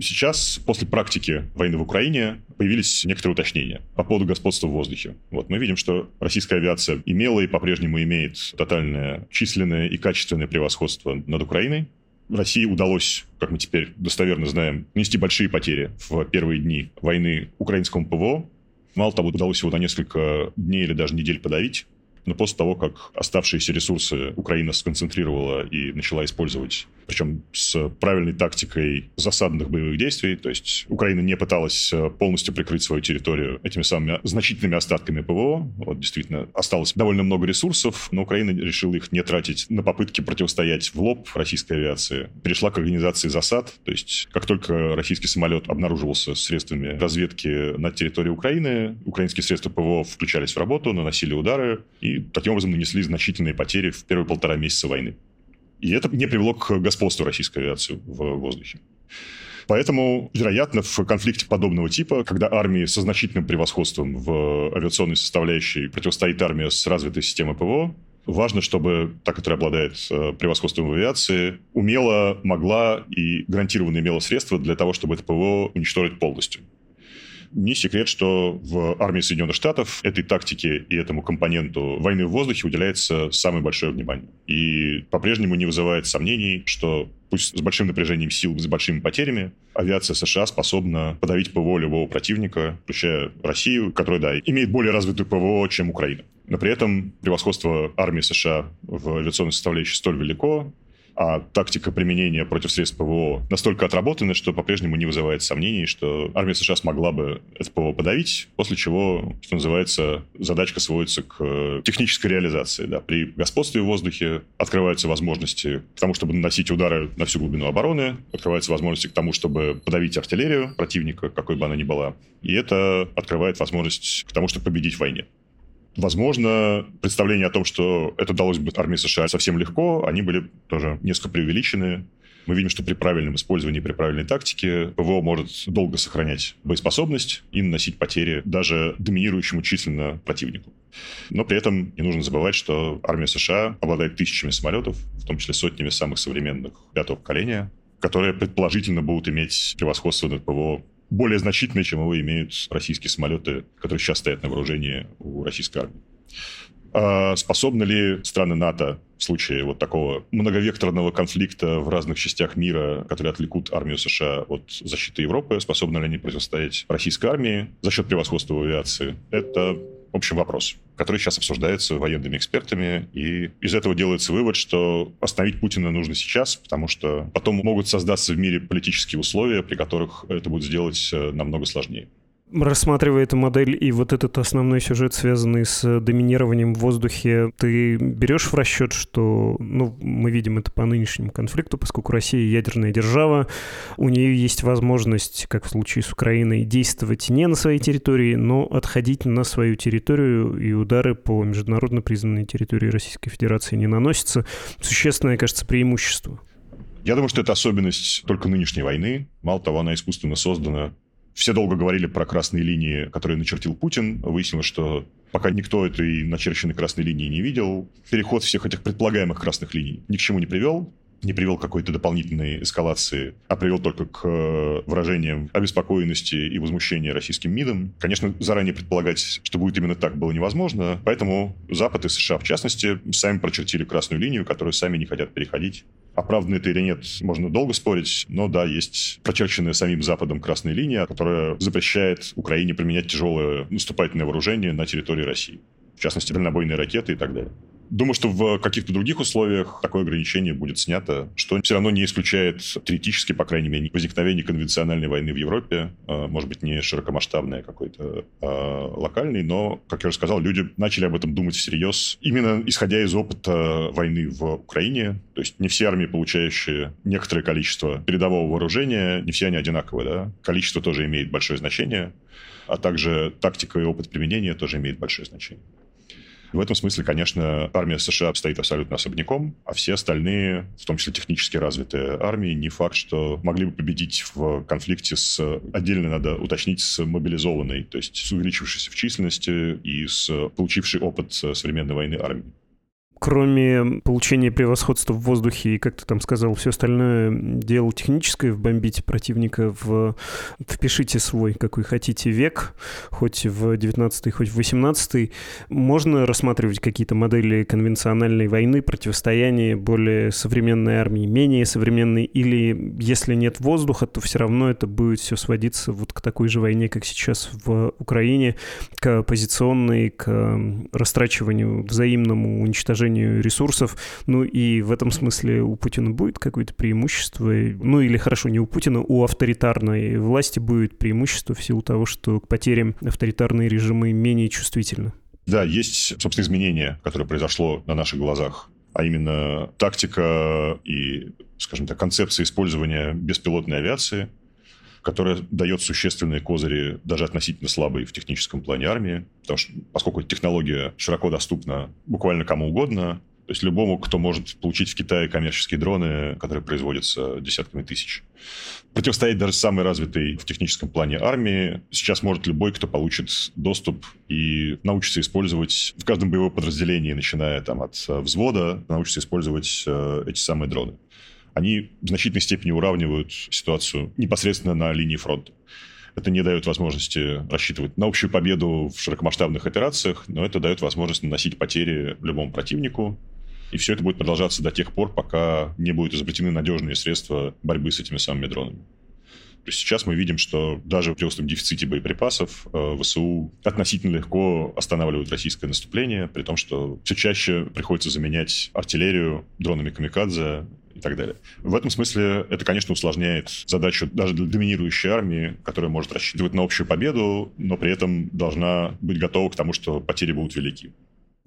Сейчас, после практики войны в Украине, появились некоторые уточнения по поводу господства в воздухе. Вот мы видим, что российская авиация имела и по-прежнему имеет тотальное численное и качественное превосходство над Украиной. России удалось, как мы теперь достоверно знаем, нести большие потери в первые дни войны украинскому ПВО. Мало того, удалось его на несколько дней или даже недель подавить. Но после того, как оставшиеся ресурсы Украина сконцентрировала и начала использовать, причем с правильной тактикой засадных боевых действий, то есть Украина не пыталась э, полностью прикрыть свою территорию этими самыми значительными остатками ПВО, вот действительно осталось довольно много ресурсов, но Украина решила их не тратить на попытки противостоять в лоб российской авиации. Перешла к организации засад, то есть как только российский самолет обнаруживался средствами разведки на территории Украины, украинские средства ПВО включались в работу, наносили удары, и таким образом нанесли значительные потери в первые полтора месяца войны. И это не привело к господству российской авиации в воздухе. Поэтому, вероятно, в конфликте подобного типа, когда армии со значительным превосходством в авиационной составляющей противостоит армия с развитой системой ПВО, важно, чтобы та, которая обладает э, превосходством в авиации, умела, могла и гарантированно имела средства для того, чтобы это ПВО уничтожить полностью. Не секрет, что в армии Соединенных Штатов этой тактике и этому компоненту войны в воздухе уделяется самое большое внимание. И по-прежнему не вызывает сомнений, что пусть с большим напряжением сил, с большими потерями, авиация США способна подавить ПВО любого противника, включая Россию, которая, да, имеет более развитую ПВО, чем Украина. Но при этом превосходство армии США в авиационной составляющей столь велико, а тактика применения против средств ПВО настолько отработана, что по-прежнему не вызывает сомнений, что армия США смогла бы это ПВО подавить, после чего, что называется, задачка сводится к э, технической реализации. Да. При господстве в воздухе открываются возможности к тому, чтобы наносить удары на всю глубину обороны, открываются возможности к тому, чтобы подавить артиллерию противника, какой бы она ни была, и это открывает возможность к тому, чтобы победить в войне. Возможно, представление о том, что это удалось бы армии США совсем легко, они были тоже несколько преувеличены. Мы видим, что при правильном использовании, при правильной тактике ПВО может долго сохранять боеспособность и наносить потери даже доминирующему численно противнику. Но при этом не нужно забывать, что армия США обладает тысячами самолетов, в том числе сотнями самых современных пятого поколения, которые предположительно будут иметь превосходство над ПВО более значительное, чем его имеют российские самолеты, которые сейчас стоят на вооружении у российской армии. А способны ли страны НАТО в случае вот такого многовекторного конфликта в разных частях мира, которые отвлекут армию США от защиты Европы, способны ли они противостоять российской армии за счет превосходства в авиации? Это в общем, вопрос, который сейчас обсуждается военными экспертами, и из этого делается вывод, что остановить Путина нужно сейчас, потому что потом могут создаться в мире политические условия, при которых это будет сделать э, намного сложнее. Рассматривая эту модель и вот этот основной сюжет, связанный с доминированием в воздухе, ты берешь в расчет, что, ну, мы видим это по нынешнему конфликту, поскольку Россия ядерная держава, у нее есть возможность, как в случае с Украиной, действовать не на своей территории, но отходить на свою территорию, и удары по международно признанной территории Российской Федерации не наносятся. Существенное, кажется, преимущество. Я думаю, что это особенность только нынешней войны. Мало того, она искусственно создана все долго говорили про красные линии, которые начертил Путин. Выяснилось, что пока никто этой начерченной красной линии не видел, переход всех этих предполагаемых красных линий ни к чему не привел не привел к какой-то дополнительной эскалации, а привел только к э, выражениям обеспокоенности и возмущения российским МИДом. Конечно, заранее предполагать, что будет именно так, было невозможно, поэтому Запад и США, в частности, сами прочертили красную линию, которую сами не хотят переходить. Оправданно это или нет, можно долго спорить, но да, есть прочерченная самим Западом красная линия, которая запрещает Украине применять тяжелое наступательное вооружение на территории России. В частности, дальнобойные ракеты и так далее. Думаю, что в каких-то других условиях такое ограничение будет снято, что все равно не исключает теоретически, по крайней мере, возникновение конвенциональной войны в Европе. А, может быть, не широкомасштабной, а какой-то а локальной, но, как я уже сказал, люди начали об этом думать всерьез, именно исходя из опыта войны в Украине. То есть не все армии, получающие некоторое количество передового вооружения, не все они одинаковые. Да? Количество тоже имеет большое значение, а также тактика и опыт применения тоже имеет большое значение. В этом смысле, конечно, армия США стоит абсолютно особняком, а все остальные, в том числе технически развитые армии, не факт, что могли бы победить в конфликте с, отдельно надо уточнить, с мобилизованной, то есть с увеличившейся в численности и с получившей опыт современной войны армией кроме получения превосходства в воздухе и, как ты там сказал, все остальное дело техническое, вбомбить противника в... Впишите свой, какой хотите, век, хоть в 19 хоть в 18 Можно рассматривать какие-то модели конвенциональной войны, противостояния более современной армии, менее современной, или если нет воздуха, то все равно это будет все сводиться вот к такой же войне, как сейчас в Украине, к позиционной, к растрачиванию, взаимному уничтожению уничтожению ресурсов. Ну и в этом смысле у Путина будет какое-то преимущество. Ну или хорошо, не у Путина, у авторитарной власти будет преимущество в силу того, что к потерям авторитарные режимы менее чувствительны. Да, есть, собственно, изменение, которое произошло на наших глазах а именно тактика и, скажем так, концепция использования беспилотной авиации, которая дает существенные козыри, даже относительно слабые в техническом плане армии, потому что, поскольку технология широко доступна буквально кому угодно, то есть любому, кто может получить в Китае коммерческие дроны, которые производятся десятками тысяч. Противостоять даже самой развитой в техническом плане армии сейчас может любой, кто получит доступ и научится использовать в каждом боевом подразделении, начиная там от э, взвода, научится использовать э, эти самые дроны они в значительной степени уравнивают ситуацию непосредственно на линии фронта. Это не дает возможности рассчитывать на общую победу в широкомасштабных операциях, но это дает возможность наносить потери любому противнику. И все это будет продолжаться до тех пор, пока не будут изобретены надежные средства борьбы с этими самыми дронами. То есть сейчас мы видим, что даже при остром дефиците боеприпасов э, ВСУ относительно легко останавливают российское наступление, при том, что все чаще приходится заменять артиллерию дронами камикадзе и так далее. В этом смысле это, конечно, усложняет задачу даже для доминирующей армии, которая может рассчитывать на общую победу, но при этом должна быть готова к тому, что потери будут велики.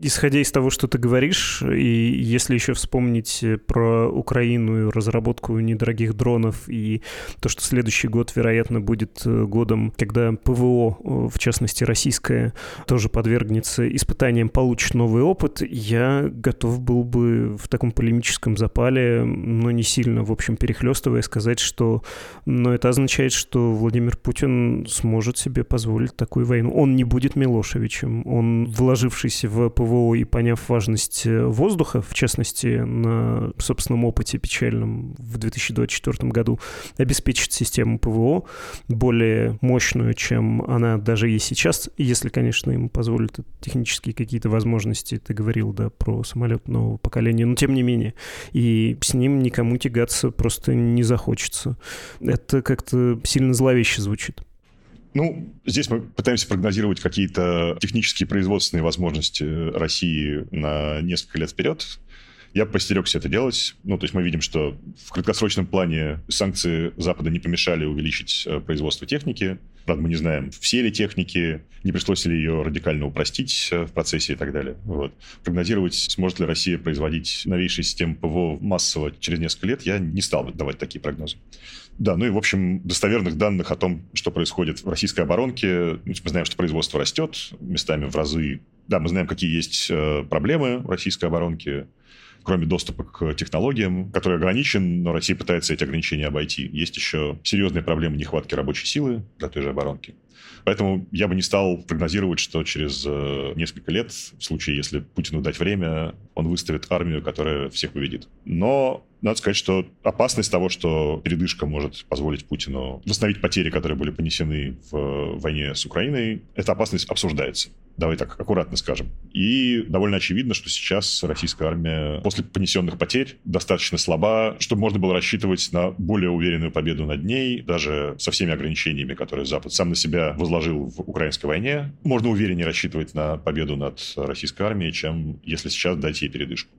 Исходя из того, что ты говоришь, и если еще вспомнить про Украину и разработку недорогих дронов, и то, что следующий год, вероятно, будет годом, когда ПВО, в частности российское, тоже подвергнется испытаниям, получит новый опыт, я готов был бы в таком полемическом запале, но не сильно, в общем, перехлестывая, сказать, что но это означает, что Владимир Путин сможет себе позволить такую войну. Он не будет Милошевичем, он, вложившийся в ПВО, ПВО и поняв важность э, воздуха, в частности, на собственном опыте печальном в 2024 году, обеспечит систему ПВО более мощную, чем она даже и сейчас, если, конечно, ему позволят технические какие-то возможности. Ты говорил, да, про самолет нового поколения, но тем не менее. И с ним никому тягаться просто не захочется. Это как-то сильно зловеще звучит. Ну, здесь мы пытаемся прогнозировать какие-то технические производственные возможности России на несколько лет вперед. Я постерегся это делать. Ну, то есть мы видим, что в краткосрочном плане санкции Запада не помешали увеличить э, производство техники. Правда, мы не знаем, все ли техники, не пришлось ли ее радикально упростить э, в процессе и так далее. Вот. Прогнозировать, сможет ли Россия производить новейшие системы ПВО массово через несколько лет, я не стал бы давать такие прогнозы. Да, ну и, в общем, достоверных данных о том, что происходит в российской оборонке. Ну, мы знаем, что производство растет местами в разы. Да, мы знаем, какие есть э, проблемы в российской оборонке кроме доступа к технологиям, который ограничен, но Россия пытается эти ограничения обойти. Есть еще серьезные проблемы нехватки рабочей силы для той же оборонки. Поэтому я бы не стал прогнозировать, что через э, несколько лет, в случае, если Путину дать время, он выставит армию, которая всех победит. Но надо сказать, что опасность того, что передышка может позволить Путину восстановить потери, которые были понесены в войне с Украиной, эта опасность обсуждается. Давай так аккуратно скажем. И довольно очевидно, что сейчас российская армия после понесенных потерь достаточно слаба, чтобы можно было рассчитывать на более уверенную победу над ней, даже со всеми ограничениями, которые Запад сам на себя возложил в украинской войне. Можно увереннее рассчитывать на победу над российской армией, чем если сейчас дать ей передышку.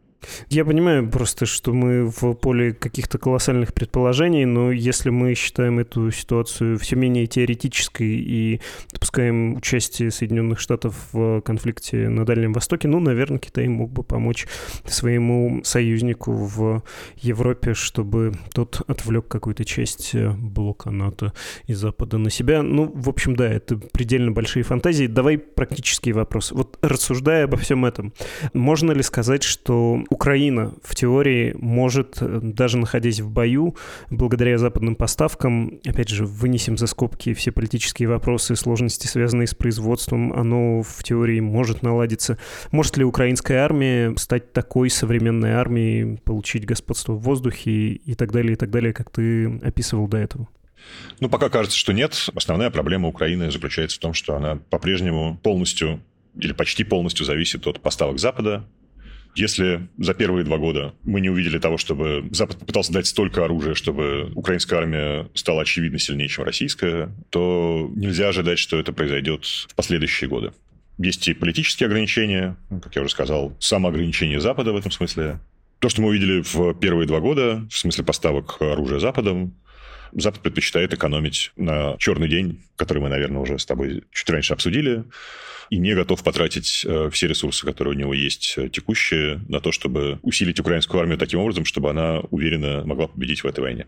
Я понимаю просто, что мы в поле каких-то колоссальных предположений, но если мы считаем эту ситуацию все менее теоретической и допускаем участие Соединенных Штатов в конфликте на Дальнем Востоке, ну, наверное, Китай мог бы помочь своему союзнику в Европе, чтобы тот отвлек какую-то часть блока НАТО и Запада на себя. Ну, в общем, да, это предельно большие фантазии. Давай практический вопрос. Вот рассуждая обо всем этом, можно ли сказать, что Украина в теории может, э, даже находясь в бою, благодаря западным поставкам, опять же, вынесем за скобки все политические вопросы, сложности, связанные с производством, оно в теории может наладиться. Может ли украинская армия стать такой современной армией, получить господство в воздухе и так далее, и так далее, как ты описывал до этого? Ну, пока кажется, что нет. Основная проблема Украины заключается в том, что она по-прежнему полностью или почти полностью зависит от поставок Запада, если за первые два года мы не увидели того, чтобы Запад попытался дать столько оружия, чтобы украинская армия стала очевидно сильнее, чем российская, то нельзя ожидать, что это произойдет в последующие годы. Есть и политические ограничения, как я уже сказал, самоограничение Запада в этом смысле. То, что мы увидели в первые два года, в смысле поставок оружия Западом, Запад предпочитает экономить на черный день, который мы, наверное, уже с тобой чуть раньше обсудили и не готов потратить э, все ресурсы, которые у него есть э, текущие, на то, чтобы усилить украинскую армию таким образом, чтобы она уверенно могла победить в этой войне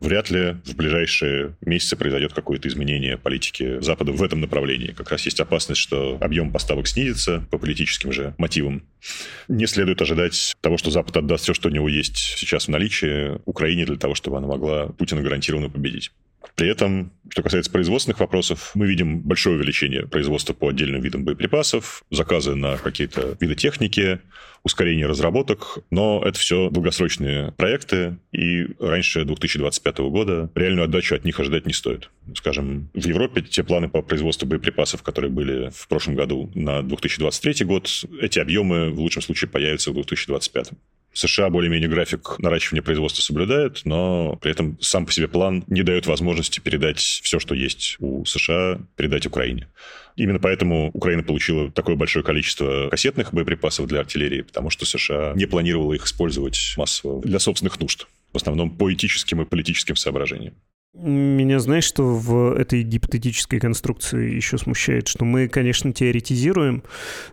вряд ли в ближайшие месяцы произойдет какое-то изменение политики Запада в этом направлении. Как раз есть опасность, что объем поставок снизится по политическим же мотивам. Не следует ожидать того, что Запад отдаст все, что у него есть сейчас в наличии Украине для того, чтобы она могла Путина гарантированно победить. При этом, что касается производственных вопросов, мы видим большое увеличение производства по отдельным видам боеприпасов, заказы на какие-то виды техники, ускорение разработок, но это все долгосрочные проекты, и раньше 2025 года реальную отдачу от них ожидать не стоит. Скажем, в Европе те планы по производству боеприпасов, которые были в прошлом году на 2023 год, эти объемы в лучшем случае появятся в 2025. США более-менее график наращивания производства соблюдает, но при этом сам по себе план не дает возможности передать все, что есть у США, передать Украине. Именно поэтому Украина получила такое большое количество кассетных боеприпасов для артиллерии, потому что США не планировала их использовать массово для собственных нужд, в основном по этическим и политическим соображениям. Меня, знаешь, что в этой гипотетической конструкции еще смущает, что мы, конечно, теоретизируем,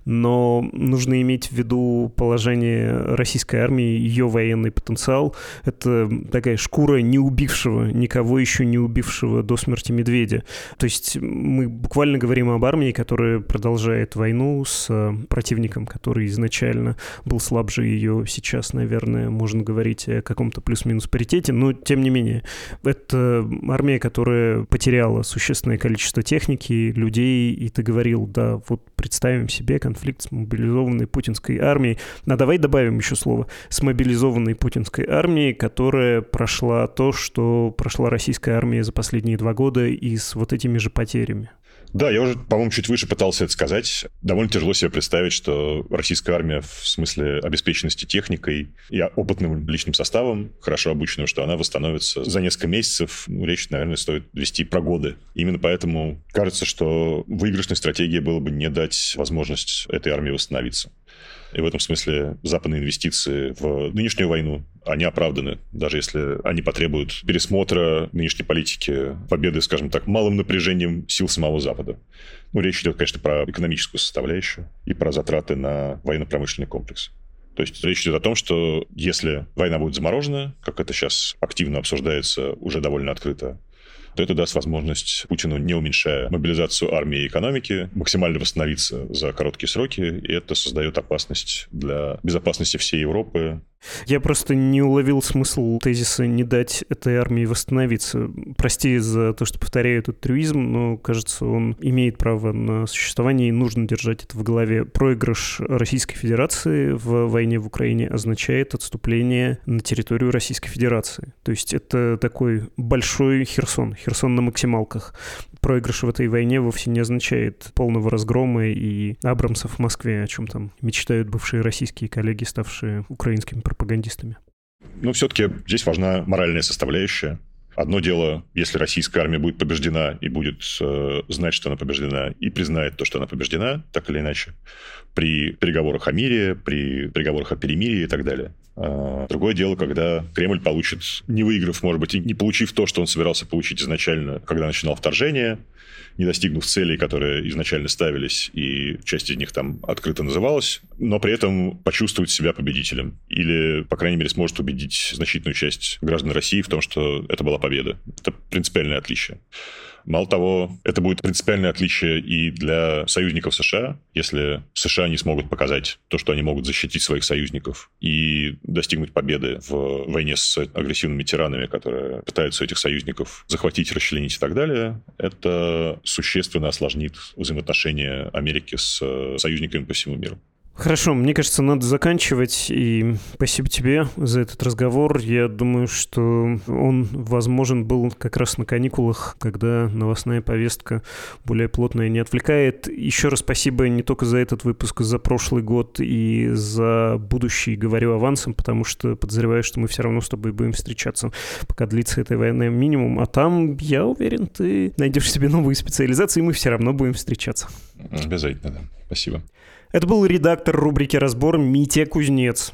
но нужно иметь в виду положение российской армии, ее военный потенциал. Это такая шкура не убившего, никого еще не убившего до смерти медведя. То есть мы буквально говорим об армии, которая продолжает войну с противником, который изначально был слабже ее. Сейчас, наверное, можно говорить о каком-то плюс-минус паритете, но тем не менее. Это армия, которая потеряла существенное количество техники, людей, и ты говорил, да, вот представим себе конфликт с мобилизованной путинской армией. А давай добавим еще слово. С мобилизованной путинской армией, которая прошла то, что прошла российская армия за последние два года и с вот этими же потерями. Да, я уже, по-моему, чуть выше пытался это сказать. Довольно тяжело себе представить, что российская армия в смысле обеспеченности техникой и опытным личным составом, хорошо обученным, что она восстановится за несколько месяцев. Ну, речь, наверное, стоит вести про годы. Именно поэтому кажется, что выигрышной стратегией было бы не дать возможность этой армии восстановиться. И в этом смысле западные инвестиции в нынешнюю войну, они оправданы, даже если они потребуют пересмотра нынешней политики, победы, скажем так, малым напряжением сил самого Запада. Ну, речь идет, конечно, про экономическую составляющую и про затраты на военно-промышленный комплекс. То есть речь идет о том, что если война будет заморожена, как это сейчас активно обсуждается уже довольно открыто, то это даст возможность Путину, не уменьшая мобилизацию армии и экономики, максимально восстановиться за короткие сроки, и это создает опасность для безопасности всей Европы, я просто не уловил смысл тезиса «не дать этой армии восстановиться». Прости за то, что повторяю этот трюизм, но, кажется, он имеет право на существование, и нужно держать это в голове. Проигрыш Российской Федерации в войне в Украине означает отступление на территорию Российской Федерации. То есть это такой большой Херсон, Херсон на максималках проигрыш в этой войне вовсе не означает полного разгрома и Абрамсов в Москве, о чем там мечтают бывшие российские коллеги, ставшие украинскими пропагандистами. Ну, все-таки здесь важна моральная составляющая. Одно дело, если российская армия будет побеждена и будет э, знать, что она побеждена, и признает то, что она побеждена, так или иначе, при переговорах о мире, при переговорах о перемирии и так далее. А другое дело, когда Кремль получит, не выиграв, может быть, и не получив то, что он собирался получить изначально, когда начинал вторжение, не достигнув целей, которые изначально ставились, и часть из них там открыто называлась, но при этом почувствовать себя победителем. Или, по крайней мере, сможет убедить значительную часть граждан России в том, что это была победа. Это принципиальное отличие. Мало того, это будет принципиальное отличие и для союзников США, если США не смогут показать то, что они могут защитить своих союзников и достигнуть победы в войне с агрессивными тиранами, которые пытаются этих союзников захватить, расчленить и так далее, это существенно осложнит взаимоотношения Америки с союзниками по всему миру. Хорошо, мне кажется, надо заканчивать. И спасибо тебе за этот разговор. Я думаю, что он возможен был как раз на каникулах, когда новостная повестка более плотная не отвлекает. Еще раз спасибо не только за этот выпуск, за прошлый год и за будущий, говорю авансом, потому что подозреваю, что мы все равно с тобой будем встречаться, пока длится эта война минимум. А там, я уверен, ты найдешь себе новые специализации, и мы все равно будем встречаться. Обязательно, да. Спасибо. Это был редактор рубрики «Разбор» Митя Кузнец.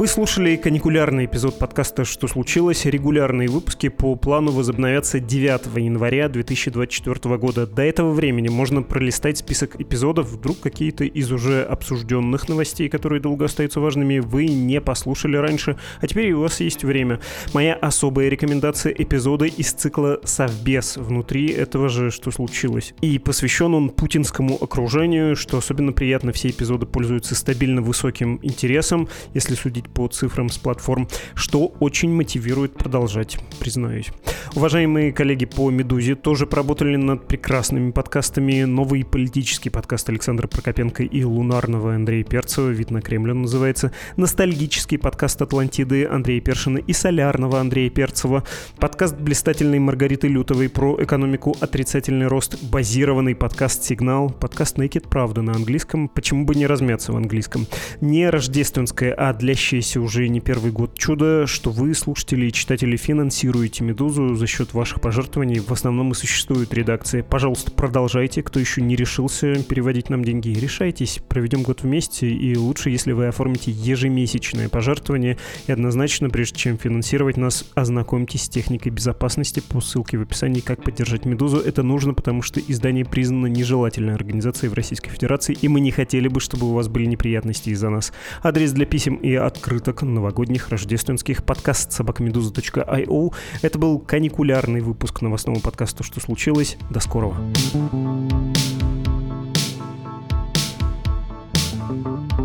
Вы слушали каникулярный эпизод подкаста «Что случилось?». Регулярные выпуски по плану возобновятся 9 января 2024 года. До этого времени можно пролистать список эпизодов. Вдруг какие-то из уже обсужденных новостей, которые долго остаются важными, вы не послушали раньше, а теперь у вас есть время. Моя особая рекомендация эпизода из цикла «Совбез» внутри этого же «Что случилось?». И посвящен он путинскому окружению, что особенно приятно. Все эпизоды пользуются стабильно высоким интересом, если судить по цифрам с платформ, что очень мотивирует продолжать, признаюсь. Уважаемые коллеги по «Медузе» тоже поработали над прекрасными подкастами. Новый политический подкаст Александра Прокопенко и лунарного Андрея Перцева «Вид на Кремль» называется. Ностальгический подкаст «Атлантиды» Андрея Першина и солярного Андрея Перцева. Подкаст блистательной Маргариты Лютовой про экономику «Отрицательный рост». Базированный подкаст «Сигнал». Подкаст «Naked Правда» на английском. Почему бы не размяться в английском? Не рождественское, а длящееся делаете уже не первый год чудо, что вы, слушатели и читатели, финансируете «Медузу» за счет ваших пожертвований. В основном и существует редакция. Пожалуйста, продолжайте. Кто еще не решился переводить нам деньги, решайтесь. Проведем год вместе, и лучше, если вы оформите ежемесячное пожертвование. И однозначно, прежде чем финансировать нас, ознакомьтесь с техникой безопасности по ссылке в описании «Как поддержать «Медузу». Это нужно, потому что издание признано нежелательной организацией в Российской Федерации, и мы не хотели бы, чтобы у вас были неприятности из-за нас. Адрес для писем и открыток новогодних, рождественских подкаст собакамедуза.io. Это был каникулярный выпуск новостного подкаста «Что случилось?». До скорого. thank you